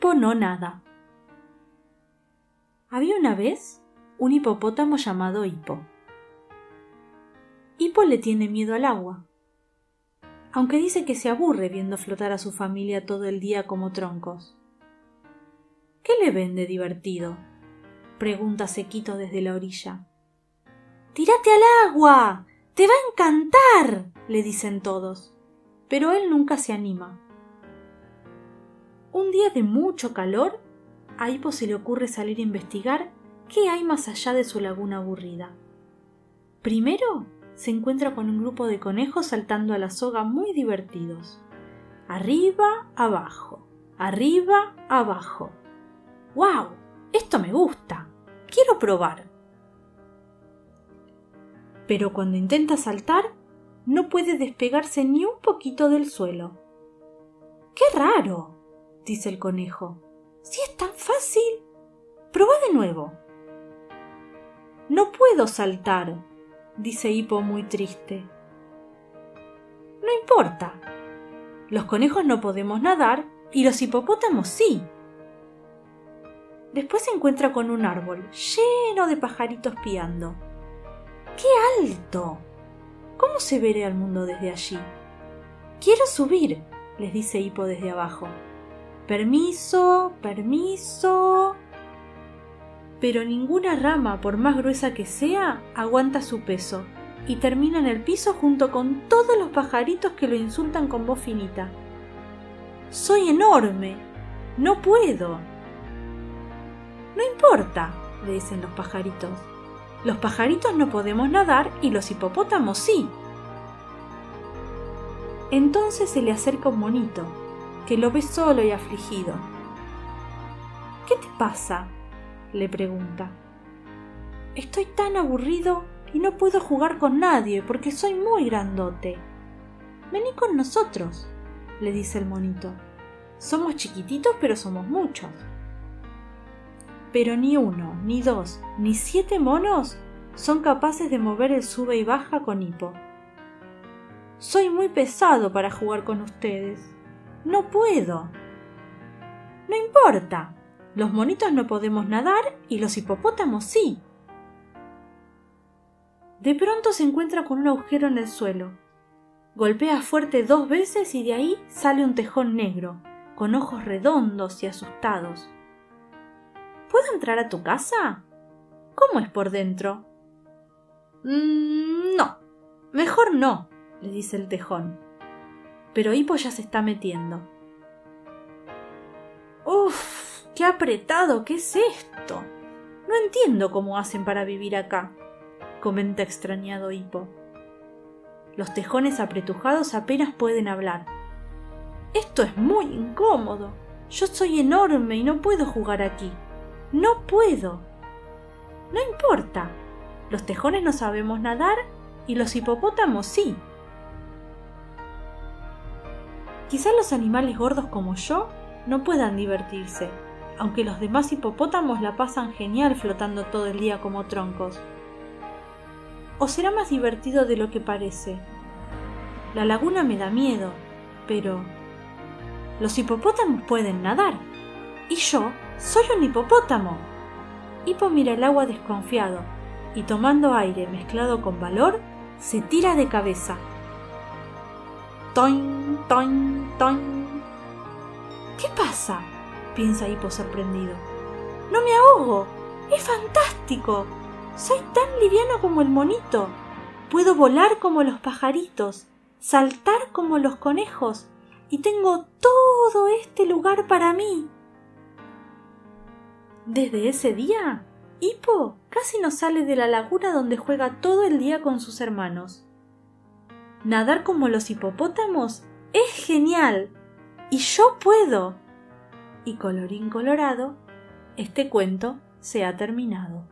Hipo no nada. Había una vez un hipopótamo llamado Hipo. Hipo le tiene miedo al agua, aunque dice que se aburre viendo flotar a su familia todo el día como troncos. ¿Qué le ven de divertido? pregunta Sequito desde la orilla. Tírate al agua. Te va a encantar. le dicen todos. Pero él nunca se anima. Un día de mucho calor, a Hipo se le ocurre salir a investigar qué hay más allá de su laguna aburrida. Primero se encuentra con un grupo de conejos saltando a la soga muy divertidos. Arriba, abajo, arriba, abajo. ¡Wow! Esto me gusta. Quiero probar. Pero cuando intenta saltar, no puede despegarse ni un poquito del suelo. ¡Qué raro! Dice el conejo. Si es tan fácil. Proba de nuevo. No puedo saltar, dice Hipo muy triste. No importa. Los conejos no podemos nadar y los hipopótamos sí. Después se encuentra con un árbol lleno de pajaritos piando. ¡Qué alto! ¿Cómo se veré al mundo desde allí? Quiero subir, les dice Hipo desde abajo. Permiso, permiso. Pero ninguna rama, por más gruesa que sea, aguanta su peso y termina en el piso junto con todos los pajaritos que lo insultan con voz finita. Soy enorme. No puedo. No importa, le dicen los pajaritos. Los pajaritos no podemos nadar y los hipopótamos sí. Entonces se le acerca un monito, que lo ve solo y afligido. ¿Qué te pasa? le pregunta. Estoy tan aburrido y no puedo jugar con nadie porque soy muy grandote. Vení con nosotros, le dice el monito. Somos chiquititos pero somos muchos pero ni uno, ni dos, ni siete monos son capaces de mover el sube y baja con hipo. Soy muy pesado para jugar con ustedes. No puedo. No importa. Los monitos no podemos nadar y los hipopótamos sí. De pronto se encuentra con un agujero en el suelo. Golpea fuerte dos veces y de ahí sale un tejón negro, con ojos redondos y asustados. ¿Puedo entrar a tu casa? ¿Cómo es por dentro? Mm, no, mejor no, le dice el tejón. Pero Hipo ya se está metiendo. Uf, qué apretado, ¿qué es esto? No entiendo cómo hacen para vivir acá, comenta extrañado Hipo. Los tejones apretujados apenas pueden hablar. Esto es muy incómodo. Yo soy enorme y no puedo jugar aquí. No puedo. No importa. Los tejones no sabemos nadar y los hipopótamos sí. Quizás los animales gordos como yo no puedan divertirse, aunque los demás hipopótamos la pasan genial flotando todo el día como troncos. ¿O será más divertido de lo que parece? La laguna me da miedo, pero los hipopótamos pueden nadar. Y yo soy un hipopótamo. Hipo mira el agua desconfiado y tomando aire mezclado con valor, se tira de cabeza. Toin, toin, toin. ¿Qué pasa? piensa Hipo sorprendido. No me ahogo. Es fantástico. Soy tan liviano como el monito. Puedo volar como los pajaritos, saltar como los conejos, y tengo todo este lugar para mí. Desde ese día, Hippo casi no sale de la laguna donde juega todo el día con sus hermanos. Nadar como los hipopótamos es genial. Y yo puedo. Y colorín colorado, este cuento se ha terminado.